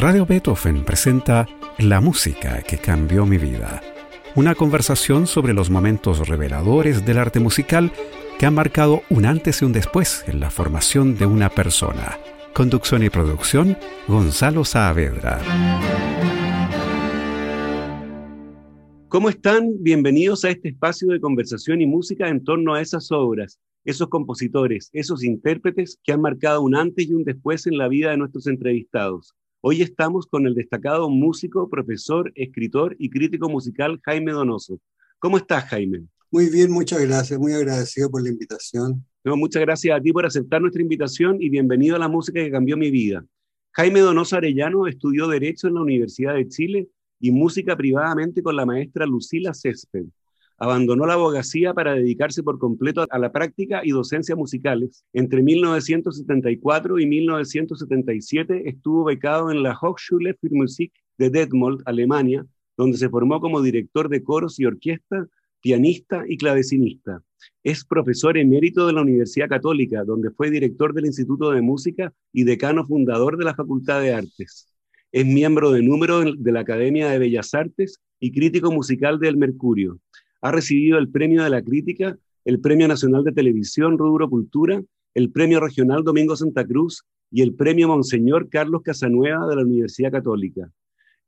Radio Beethoven presenta La música que cambió mi vida. Una conversación sobre los momentos reveladores del arte musical que han marcado un antes y un después en la formación de una persona. Conducción y producción, Gonzalo Saavedra. ¿Cómo están? Bienvenidos a este espacio de conversación y música en torno a esas obras, esos compositores, esos intérpretes que han marcado un antes y un después en la vida de nuestros entrevistados. Hoy estamos con el destacado músico, profesor, escritor y crítico musical Jaime Donoso. ¿Cómo estás, Jaime? Muy bien, muchas gracias, muy agradecido por la invitación. No, muchas gracias a ti por aceptar nuestra invitación y bienvenido a la música que cambió mi vida. Jaime Donoso Arellano estudió Derecho en la Universidad de Chile y música privadamente con la maestra Lucila Césped. Abandonó la abogacía para dedicarse por completo a la práctica y docencia musicales. Entre 1974 y 1977 estuvo becado en la Hochschule für Musik de Detmold, Alemania, donde se formó como director de coros y orquesta, pianista y clavecinista. Es profesor emérito de la Universidad Católica, donde fue director del Instituto de Música y decano fundador de la Facultad de Artes. Es miembro de número de la Academia de Bellas Artes y crítico musical del Mercurio. Ha recibido el Premio de la Crítica, el Premio Nacional de Televisión Rubro Cultura, el Premio Regional Domingo Santa Cruz y el Premio Monseñor Carlos Casanueva de la Universidad Católica.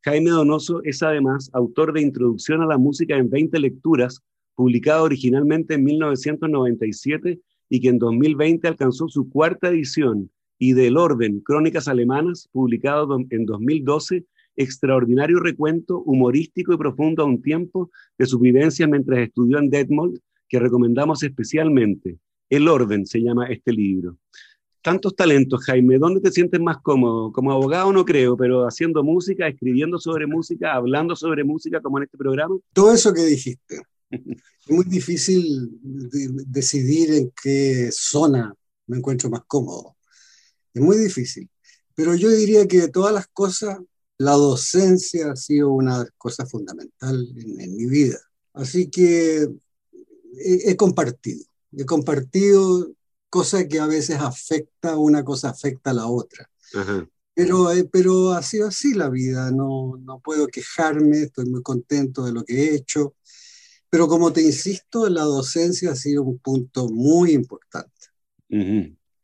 Jaime Donoso es además autor de Introducción a la Música en 20 lecturas, publicado originalmente en 1997 y que en 2020 alcanzó su cuarta edición y del Orden, Crónicas Alemanas, publicado en 2012, extraordinario recuento humorístico y profundo a un tiempo de su vivencia mientras estudió en Detmold, que recomendamos especialmente. El Orden se llama este libro. Tantos talentos, Jaime, ¿dónde te sientes más cómodo? Como abogado no creo, pero haciendo música, escribiendo sobre música, hablando sobre música como en este programa. Todo eso que dijiste. es muy difícil decidir en qué zona me encuentro más cómodo. Es muy difícil. Pero yo diría que de todas las cosas, la docencia ha sido una cosa fundamental en, mi vida. Así que he, compartido, he compartido cosas que a veces afecta, una cosa afecta a la otra. Pero, eh, pero ha sido así la vida, no, no puedo quejarme, estoy muy contento de lo que he hecho. Pero como te insisto, la docencia ha sido un punto muy importante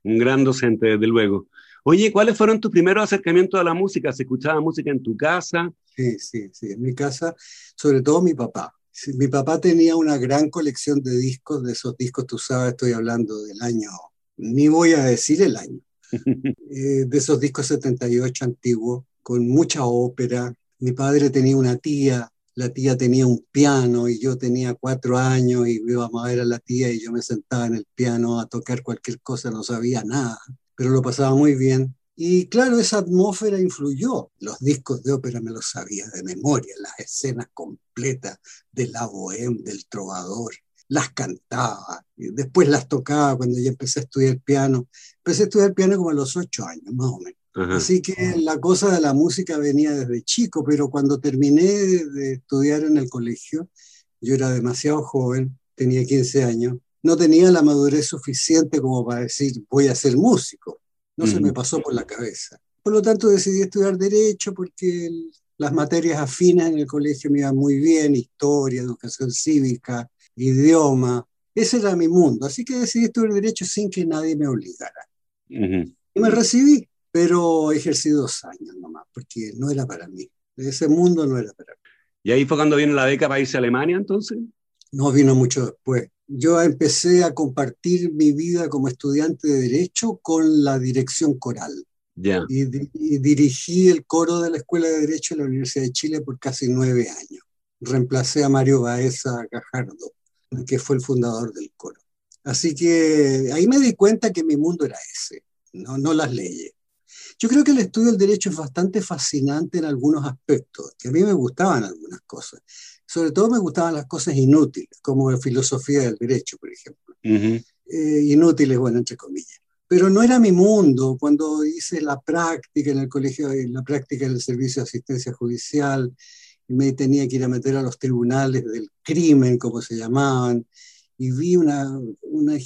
un gran docente, desde luego. Oye, ¿cuáles fueron tus primeros acercamientos a la música? ¿Se escuchaba música en tu casa? Sí, sí, sí, en mi casa, sobre todo mi papá. Mi papá tenía una gran colección de discos, de esos discos, tú sabes, estoy hablando del año, ni voy a decir el año, eh, de esos discos 78 antiguos, con mucha ópera. Mi padre tenía una tía la tía tenía un piano y yo tenía cuatro años y íbamos a ver a la tía y yo me sentaba en el piano a tocar cualquier cosa, no sabía nada, pero lo pasaba muy bien. Y claro, esa atmósfera influyó. Los discos de ópera me los sabía de memoria, las escenas completas de la bohème, del trovador. Las cantaba, después las tocaba cuando ya empecé a estudiar piano. Empecé a estudiar piano como a los ocho años, más o menos. Así que la cosa de la música venía desde chico, pero cuando terminé de estudiar en el colegio, yo era demasiado joven, tenía 15 años, no tenía la madurez suficiente como para decir voy a ser músico. No se me pasó por la cabeza. Por lo tanto decidí estudiar derecho porque las materias afines en el colegio me iban muy bien, historia, educación cívica, idioma. Ese era mi mundo. Así que decidí estudiar derecho sin que nadie me obligara. Y me recibí pero ejercí dos años nomás, porque no era para mí. Ese mundo no era para mí. ¿Y ahí fue cuando viene la beca para irse a Alemania entonces? No, vino mucho después. Yo empecé a compartir mi vida como estudiante de Derecho con la dirección coral. Y, dirigí el coro de la Escuela de Derecho de la Universidad de Chile por casi nueve años. Reemplacé a Mario Baeza Gajardo, que fue el fundador del coro. Así que ahí me di cuenta que mi mundo era ese, no, no las leyes. Yo creo que el estudio del derecho es bastante fascinante en algunos aspectos, que a mí me gustaban algunas cosas. Sobre todo me gustaban las cosas inútiles, como la filosofía del derecho, por ejemplo. Eh, inútiles, bueno, entre comillas. Pero no era mi mundo. Cuando hice la práctica en el colegio, la práctica en el servicio de asistencia judicial, y me tenía que ir a meter a los tribunales del crimen, como se llamaban, y vi una, una,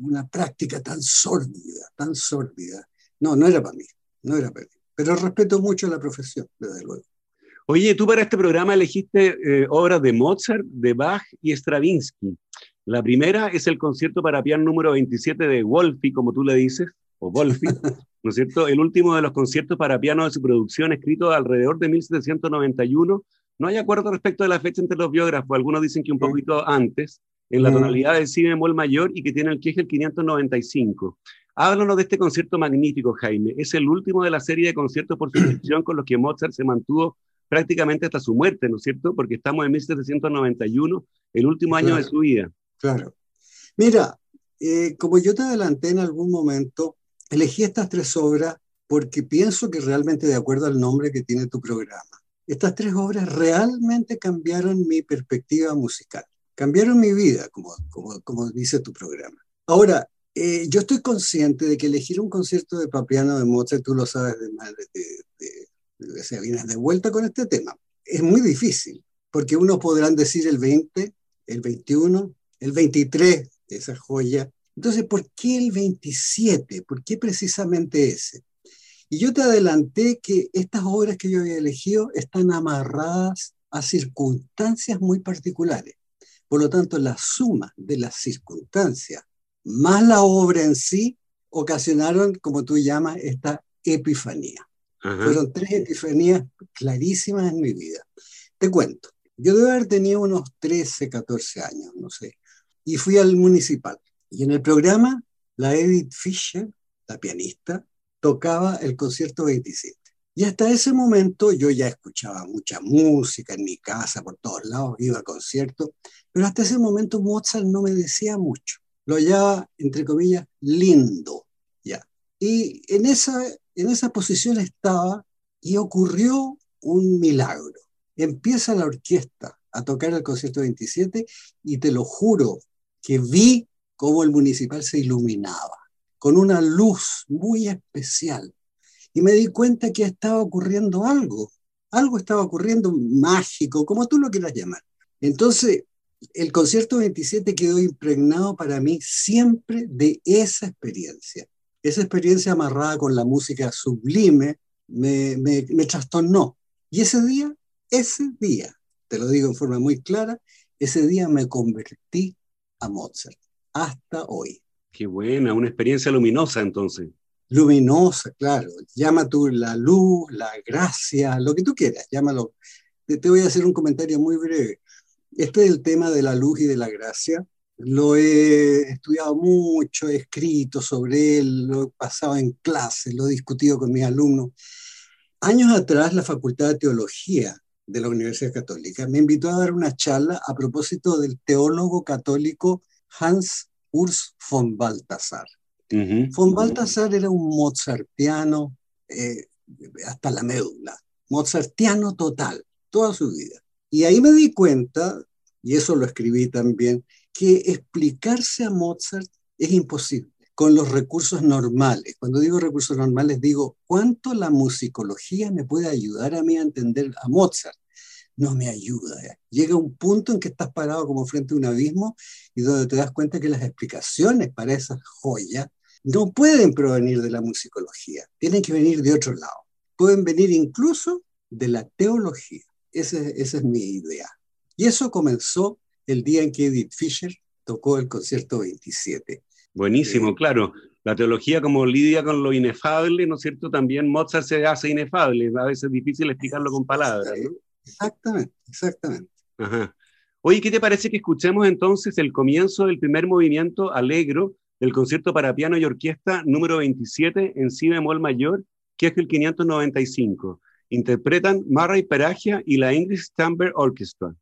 una práctica tan sórdida, tan sórdida. No, no era para mí no era pero respeto mucho la profesión, desde luego. Oye, tú para este programa elegiste eh, obras de Mozart, de Bach y Stravinsky. La primera es el concierto para piano número 27 de Wolfi, como tú le dices, o Wolfi, ¿no es cierto? El último de los conciertos para piano de su producción, escrito alrededor de 1791. No hay acuerdo respecto de la fecha entre los biógrafos. Algunos dicen que un poquito antes, en la tonalidad de si bemol mayor y que tiene el el 595. Háblanos de este concierto magnífico, Jaime. Es el último de la serie de conciertos por suscripción con los que Mozart se mantuvo prácticamente hasta su muerte, ¿no es cierto? Porque estamos en 1791, el último año de su vida. Claro. Mira, eh, como yo te adelanté en algún momento, elegí estas tres obras porque pienso que realmente de acuerdo al nombre que tiene tu programa, estas tres obras realmente cambiaron mi perspectiva musical, cambiaron mi vida, como, como, como dice tu programa. Ahora, eh, yo estoy consciente de que elegir un concierto de papiano de Mozart, tú lo sabes de, de, de, vienes de vuelta con este tema, es muy difícil, porque unos podrán decir el 20, el 21, el 23, esa joya. Entonces, ¿por qué el 27? ¿Por qué precisamente ese? Y yo te adelanté que estas obras que yo había elegido están amarradas a circunstancias muy particulares. Por lo tanto, la suma de las circunstancias más la obra en sí ocasionaron, como tú llamas, esta epifanía. Fueron tres epifanías clarísimas en mi vida. Te cuento, yo debo haber tenido unos 13, 14 años, no sé, y fui al municipal. Y en el programa, la Edith Fisher, la pianista, tocaba el concierto 27. Y hasta ese momento yo ya escuchaba mucha música en mi casa, por todos lados, iba a conciertos, pero hasta ese momento Mozart no me decía mucho. Lo hallaba, entre comillas, lindo. Ya. Y en esa, en esa posición estaba y ocurrió un milagro. Empieza la orquesta a tocar el concierto 27 y te lo juro que vi cómo el municipal se iluminaba con una luz muy especial. Y me di cuenta que estaba ocurriendo algo, algo estaba ocurriendo mágico, como tú lo quieras llamar. Entonces, el concierto 27 quedó impregnado para mí siempre de esa experiencia esa experiencia amarrada con la música sublime me, me, me trastornó. Y ese día, ese día, te lo digo en forma muy clara, ese día me convertí a Mozart, hasta hoy. Qué buena, una experiencia luminosa entonces. Luminosa, claro. Llama tú la luz, la gracia, lo que tú quieras, llámalo. Te, te voy a hacer un comentario muy breve. Este es el tema de la luz y de la gracia lo he estudiado mucho, he escrito sobre él, lo he pasado en clase, lo he discutido con mis alumnos. Años atrás, la Facultad de Teología de la Universidad Católica me invitó a dar una charla a propósito del teólogo católico Hans Urs von Balthasar. Von Balthasar era un mozartiano eh, hasta la médula, mozartiano total, toda su vida. Y ahí me di cuenta, y eso lo escribí también, que explicarse a Mozart es imposible con los recursos normales. Cuando digo recursos normales, digo cuánto la musicología me puede ayudar a mí a entender a Mozart. No me ayuda. Llega un punto en que estás parado como frente a un abismo y donde te das cuenta que las explicaciones para esas joyas no pueden provenir de la musicología, tienen que venir de otro lado. Pueden venir incluso de la teología. esa es mi idea. Y eso comenzó el día en que Edith Fisher tocó el concierto 27. Buenísimo, eh, claro. La teología como lidia con lo inefable, ¿no es cierto? También Mozart se hace inefable, a veces es difícil explicarlo con palabras, ¿no? Exactamente, exactamente. Ajá. Oye, ¿qué te parece que escuchemos entonces el comienzo del primer movimiento alegro del concierto para piano y orquesta número 27 en si bemol mayor, que es el 595? Interpretan Murray Peragia y la English Chamber Orchestra.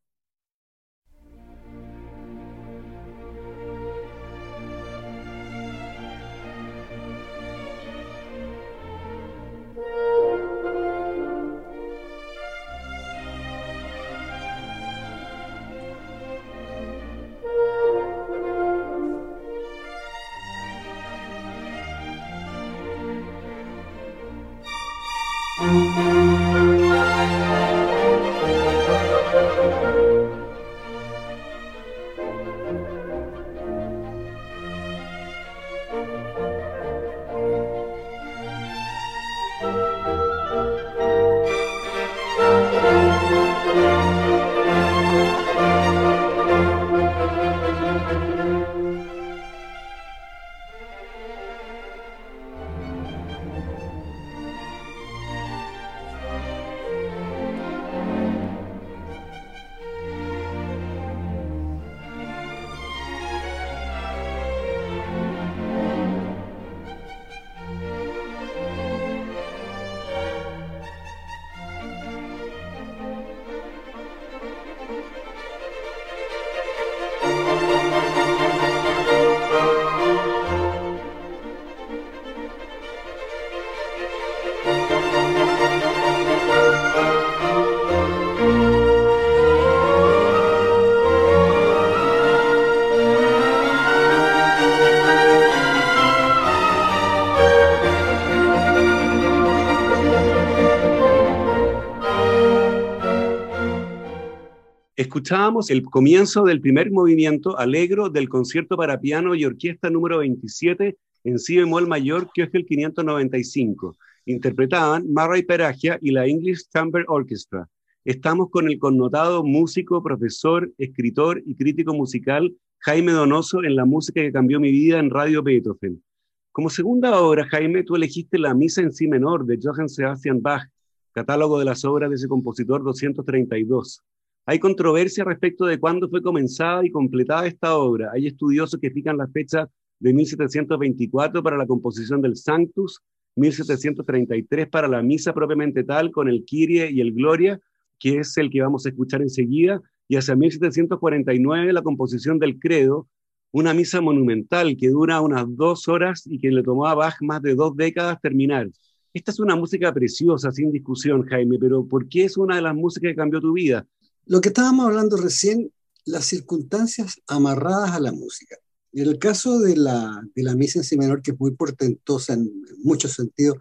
Escuchábamos el comienzo del primer movimiento alegro del concierto para piano y orquesta número 27 en si bemol mayor, que es el 595. Interpretaban Murray Peragia y la English Chamber Orchestra. Estamos con el connotado músico, profesor, escritor y crítico musical Jaime Donoso en la música que cambió mi vida en Radio Beethoven. Como segunda obra, Jaime, tú elegiste la Misa en Si menor de Johann Sebastian Bach, catálogo de las obras de ese compositor 232. Hay controversia respecto de cuándo fue comenzada y completada esta obra. Hay estudiosos que fijan la fecha de 1724 para la composición del Sanctus, 1733 para la misa propiamente tal, con el Kyrie y el Gloria, que es el que vamos a escuchar enseguida, y hacia 1749 la composición del Credo, una misa monumental que dura unas dos horas y que le tomó a Bach más de dos décadas terminar. Esta es una música preciosa, sin discusión, Jaime, pero ¿por qué es una de las músicas que cambió tu vida? Lo que estábamos hablando recién, las circunstancias amarradas a la música. En el caso de la, de la misa en si menor, que es muy portentosa en muchos sentidos,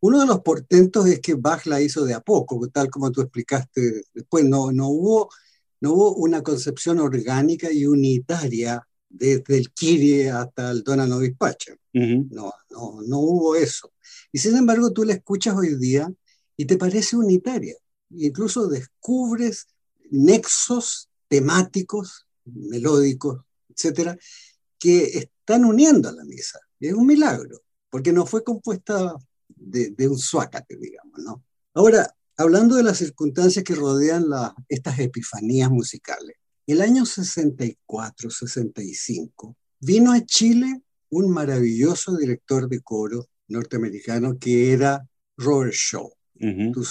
uno de los portentos es que Bach la hizo de a poco, tal como tú explicaste después. No, no, hubo, no hubo una concepción orgánica y unitaria desde el Kyrie hasta el Dona Novis Pacha. no, no, no hubo eso. Y sin embargo, tú la escuchas hoy día y te parece unitaria. Incluso descubres nexos temáticos, melódicos, etcétera, que están uniendo a la misa. Es un milagro, porque no fue compuesta de, un suácate, digamos, ¿no? Ahora, hablando de las circunstancias que rodean estas epifanías musicales, el año 64, 65, vino a Chile un maravilloso director de coro norteamericano que era Robert Shaw. tú,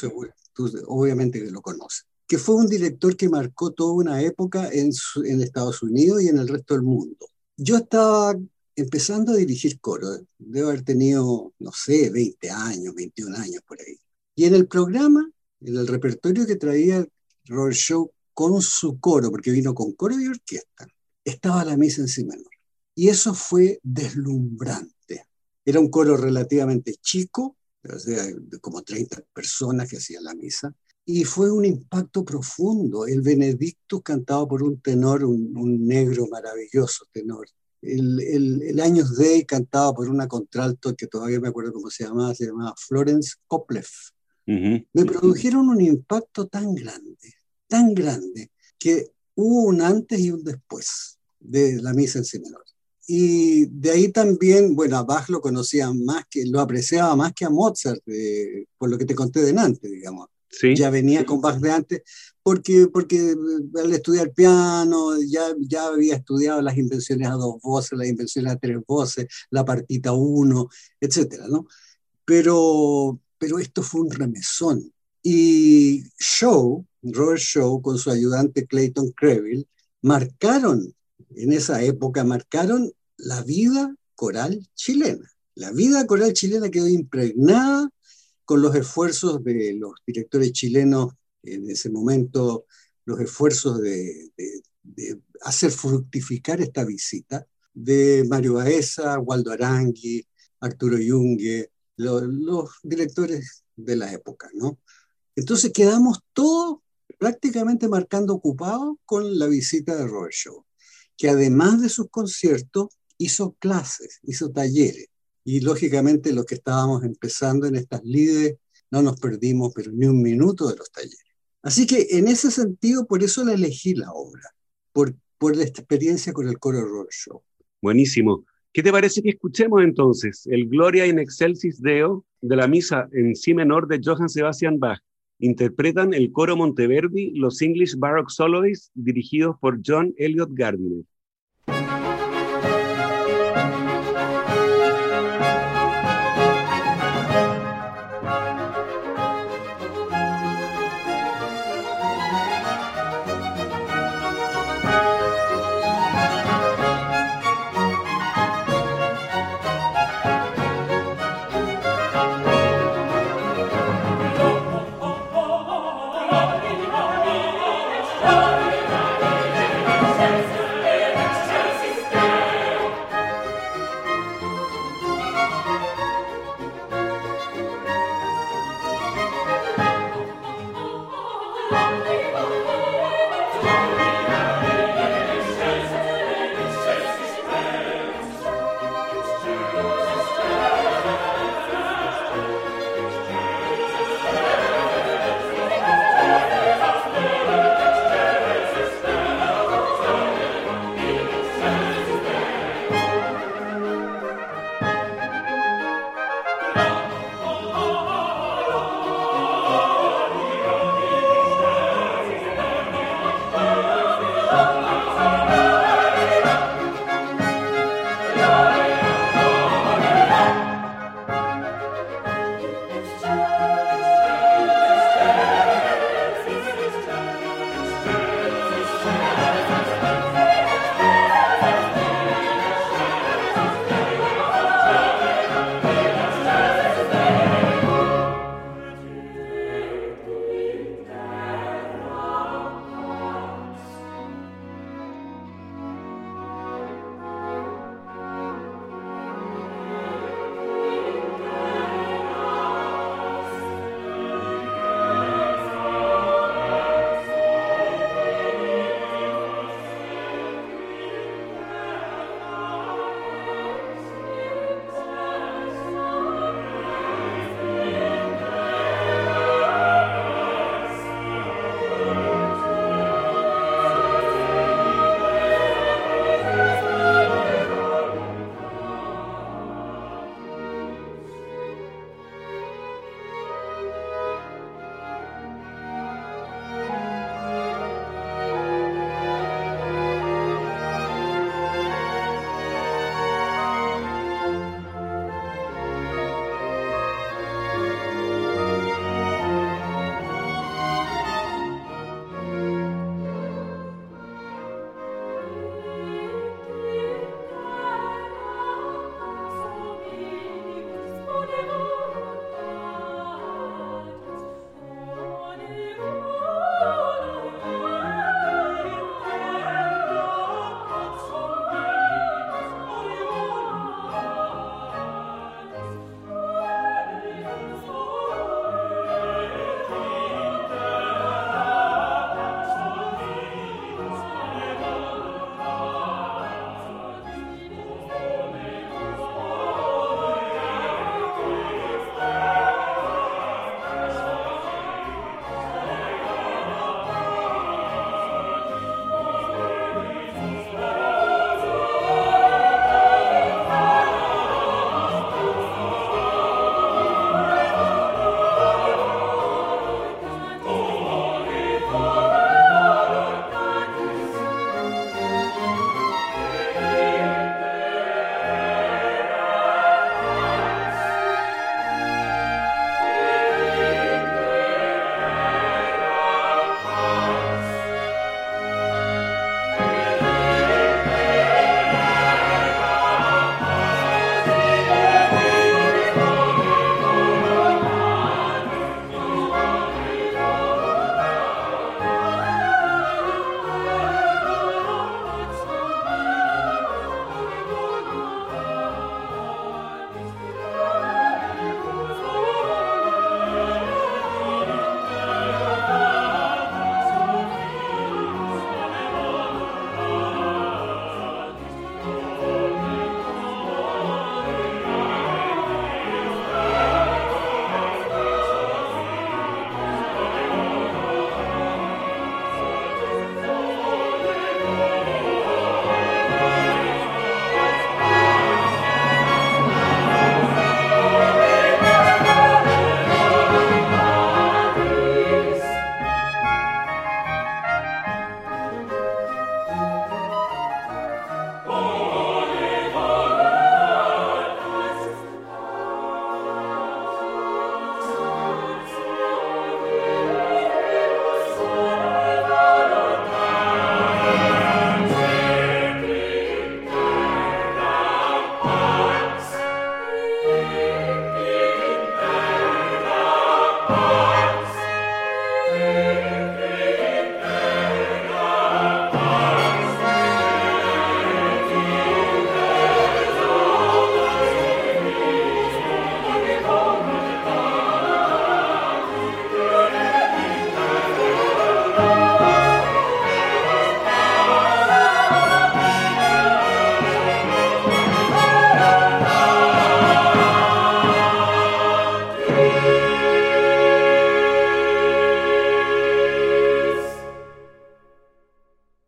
tú, obviamente que lo conoces que fue un director que marcó toda una época en, en Estados Unidos y en el resto del mundo. Yo estaba empezando a dirigir coro, debo haber tenido, no sé, 20 años, 21 años por ahí. Y en el programa, en el repertorio que traía Robert Show con su coro, porque vino con coro y orquesta, estaba la misa en sí menor. Y eso fue deslumbrante. Era un coro relativamente chico, como 30 personas que hacían la misa, y fue un impacto profundo. El Benedictus cantado por un tenor, un, negro maravilloso tenor. El, el, el Años Day cantado por una contralto que todavía me acuerdo cómo se llamaba, se llamaba Florence Koplev. Me produjeron un impacto tan grande, tan grande, que hubo un antes y un después de la misa en si menor. Y de ahí también, bueno, a Bach lo conocía más que, lo apreciaba más que a Mozart, eh, por lo que te conté de antes, digamos ya venía con Bach de antes, porque, porque al estudiar piano ya, ya había estudiado las invenciones a dos voces, las invenciones a tres voces, la partita uno, etcétera, ¿no? Pero, pero esto fue un remesón. Y Shaw, Robert Shaw, con su ayudante Clayton Creville, marcaron, en esa época, marcaron la vida coral chilena. La vida coral chilena quedó impregnada con los esfuerzos de los directores chilenos en ese momento, los esfuerzos de, hacer fructificar esta visita, de Mario Baeza, Waldo Arangui, Arturo Yungue, los directores de la época, ¿no? Entonces quedamos todos prácticamente marcando ocupados con la visita de Robert que además de sus conciertos hizo clases, hizo talleres. Y lógicamente los que estábamos empezando en estas líderes no nos perdimos, pero ni un minuto de los talleres. Así que en ese sentido, por eso la elegí la obra, por, por la experiencia con el coro Roll. Buenísimo. ¿Qué te parece que escuchemos entonces el Gloria in Excelsis Deo de la misa en si menor de Johann Sebastian Bach? Interpretan el coro Monteverdi, los English Baroque Soloists, dirigidos por John Elliot Gardiner.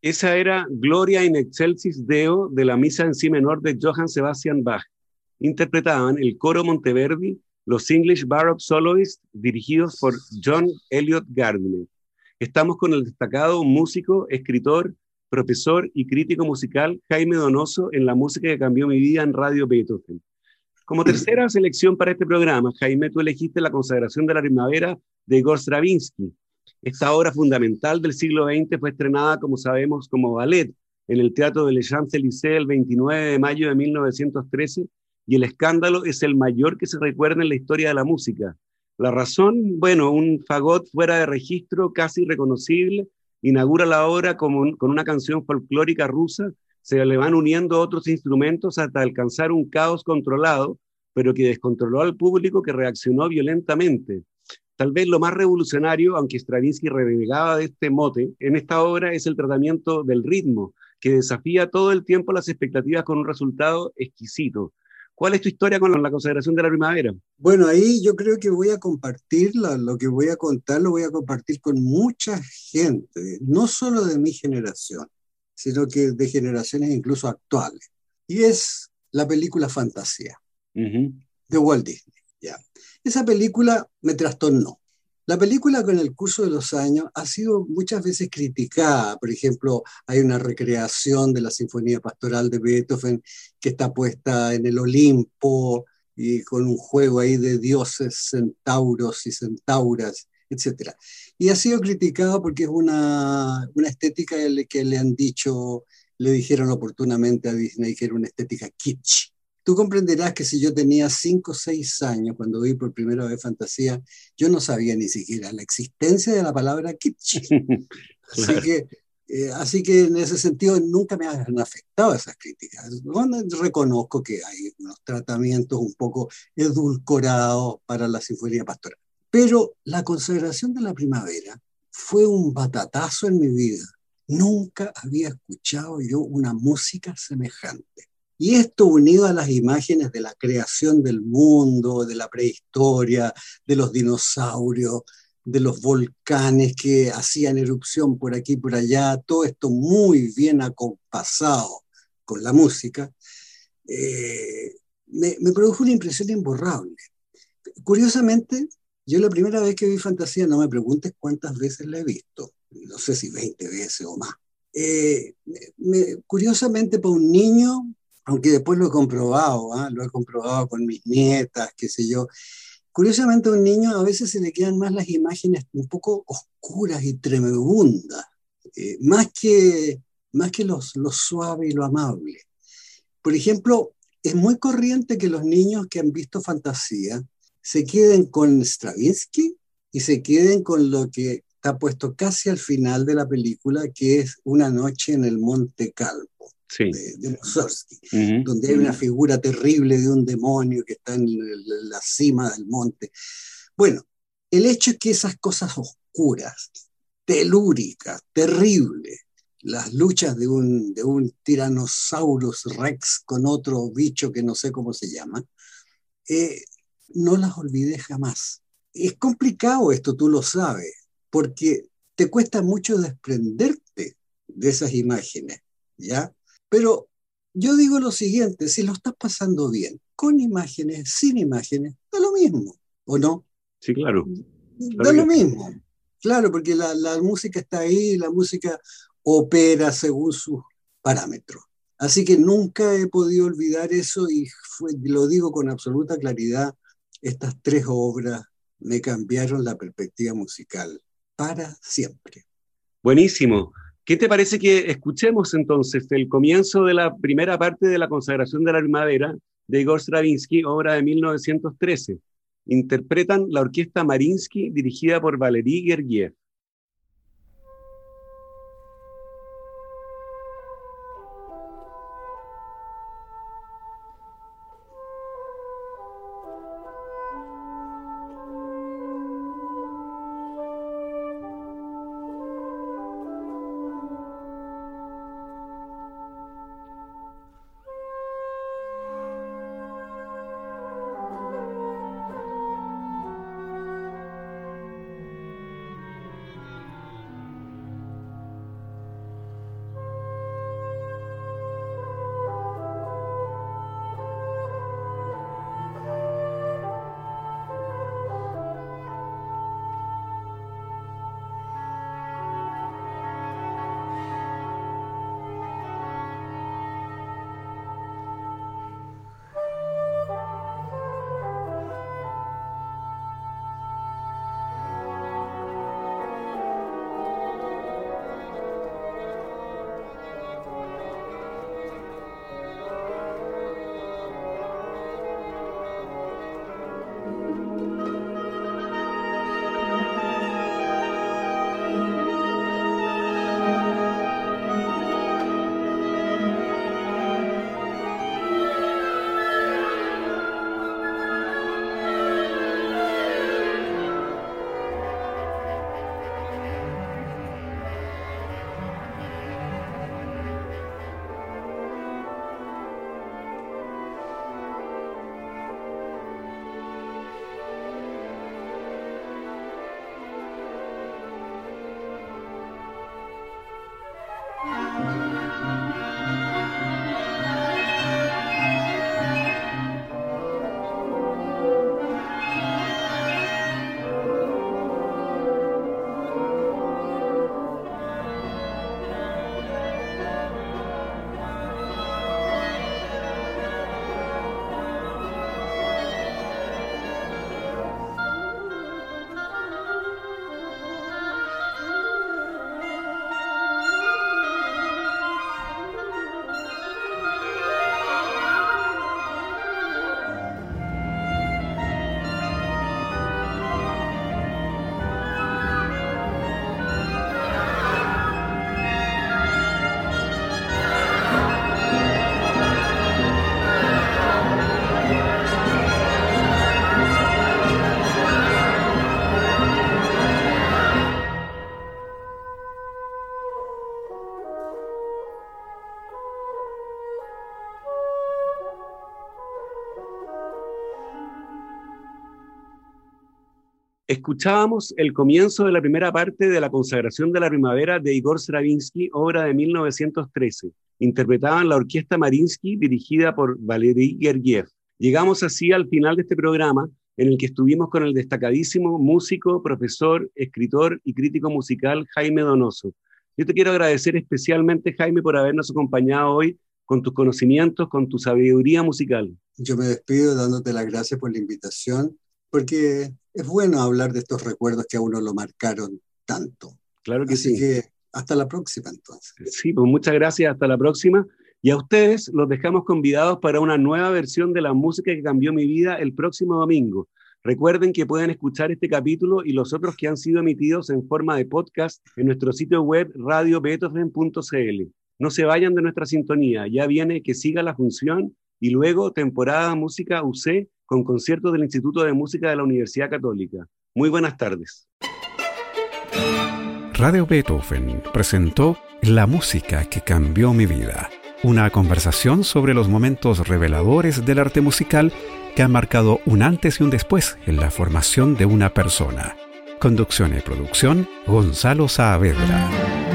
Esa era Gloria in Excelsis Deo de la misa en si menor de Johann Sebastian Bach. Interpretaban el coro Monteverdi, los English Baroque Soloists, dirigidos por John Elliot Gardner. Estamos con el destacado músico, escritor, profesor y crítico musical Jaime Donoso en la música que cambió mi vida en Radio Beethoven. Como tercera selección para este programa, Jaime, tú elegiste la consagración de la primavera de Igor Stravinsky, esta obra fundamental del siglo XX fue estrenada, como sabemos, como ballet en el Teatro de Les Champs-Élysées el 29 de mayo de 1913 y el escándalo es el mayor que se recuerda en la historia de la música. La razón, bueno, un fagot fuera de registro casi reconocible inaugura la obra como con una canción folclórica rusa, se le van uniendo otros instrumentos hasta alcanzar un caos controlado, pero que descontroló al público que reaccionó violentamente. Tal vez lo más revolucionario, aunque Stravinsky renegaba de este mote, en esta obra es el tratamiento del ritmo, que desafía todo el tiempo las expectativas con un resultado exquisito. ¿Cuál es tu historia con la consagración de la primavera? Bueno, ahí yo creo que voy a compartir lo que voy a contar, lo voy a compartir con mucha gente, no solo de mi generación, sino que de generaciones incluso actuales. Y es la película Fantasía de Walt Disney. ¿Ya? Esa película me trastornó. La película con el curso de los años ha sido muchas veces criticada. Por ejemplo, hay una recreación de la Sinfonía Pastoral de Beethoven que está puesta en el Olimpo y con un juego ahí de dioses, centauros y centauras, etc. Y ha sido criticado porque es una, una estética que le han dicho, le dijeron oportunamente a Disney que era una estética kitsch. Tú comprenderás que si yo tenía 5 o 6 años cuando vi por primera vez fantasía, yo no sabía ni siquiera la existencia de la palabra kitsch. Así que eh, así que en ese sentido nunca me han afectado esas críticas. reconozco que hay unos tratamientos un poco edulcorados para la sinfonía pastoral. Pero la consagración de la primavera fue un batatazo en mi vida. Nunca había escuchado yo una música semejante. Y esto unido a las imágenes de la creación del mundo, de la prehistoria, de los dinosaurios, de los volcanes que hacían erupción por aquí y por allá, todo esto muy bien acompasado con la música, eh, me, me, produjo una impresión imborrable. Curiosamente, yo la primera vez que vi Fantasía, no me preguntes cuántas veces la he visto, no sé si 20 veces o más. Eh, curiosamente, para un niño aunque después lo he comprobado, ¿ah? lo he comprobado con mis nietas, qué sé yo. Curiosamente a un niño a veces se le quedan más las imágenes un poco oscuras y tremebundas, eh, más que, más que lo suave y lo amable. Por ejemplo, es muy corriente que los niños que han visto fantasía se queden con Stravinsky y se queden con lo que está puesto casi al final de la película, que es Una noche en el Monte Calvo de, Mussorgsky, donde hay una figura terrible de un demonio que está en la cima del monte. Bueno, el hecho es que esas cosas oscuras, telúricas, terribles, las luchas de un, de un Tyrannosaurus rex con otro bicho que no sé cómo se llama, eh, no las olvidé jamás. Es complicado esto, tú lo sabes, porque te cuesta mucho desprenderte de esas imágenes, ¿ya? Pero yo digo lo siguiente, si lo estás pasando bien, con imágenes, sin imágenes, da lo mismo, ¿o no? Sí, claro. da lo mismo. Claro, porque la, música está ahí, la música opera según sus parámetros. Así que nunca he podido olvidar eso y lo digo con absoluta claridad, estas tres obras me cambiaron la perspectiva musical para siempre. Buenísimo. ¿Qué te parece que escuchemos entonces el comienzo de la primera parte de la consagración de la primavera de Igor Stravinsky, obra de 1913? Interpretan la orquesta Marinsky dirigida por Valery Gergiev. Escuchábamos el comienzo de la primera parte de La consagración de la primavera de Igor Stravinsky, obra de 1913. Interpretaban la orquesta Marinsky dirigida por Valery Gergiev. Llegamos así al final de este programa en el que estuvimos con el destacadísimo músico, profesor, escritor y crítico musical Jaime Donoso. Yo te quiero agradecer especialmente, Jaime, por habernos acompañado hoy con tus conocimientos, con tu sabiduría musical. Yo me despido dándote las gracias por la invitación, porque es bueno hablar de estos recuerdos que a uno lo marcaron tanto. Claro que Así sí. que hasta la próxima entonces. Sí, pues muchas gracias, hasta la próxima. Y a ustedes los dejamos convidados para una nueva versión de la música que cambió mi vida el próximo domingo. Recuerden que pueden escuchar este capítulo y los otros que han sido emitidos en forma de podcast en nuestro sitio web radiobeethoven.cl. No se vayan de nuestra sintonía, ya viene que siga la función y luego temporada música UC con conciertos del Instituto de Música de la Universidad Católica. Muy buenas tardes. Radio Beethoven presentó La música que cambió mi vida, una conversación sobre los momentos reveladores del arte musical que han marcado un antes y un después en la formación de una persona. Conducción y producción, Gonzalo Saavedra.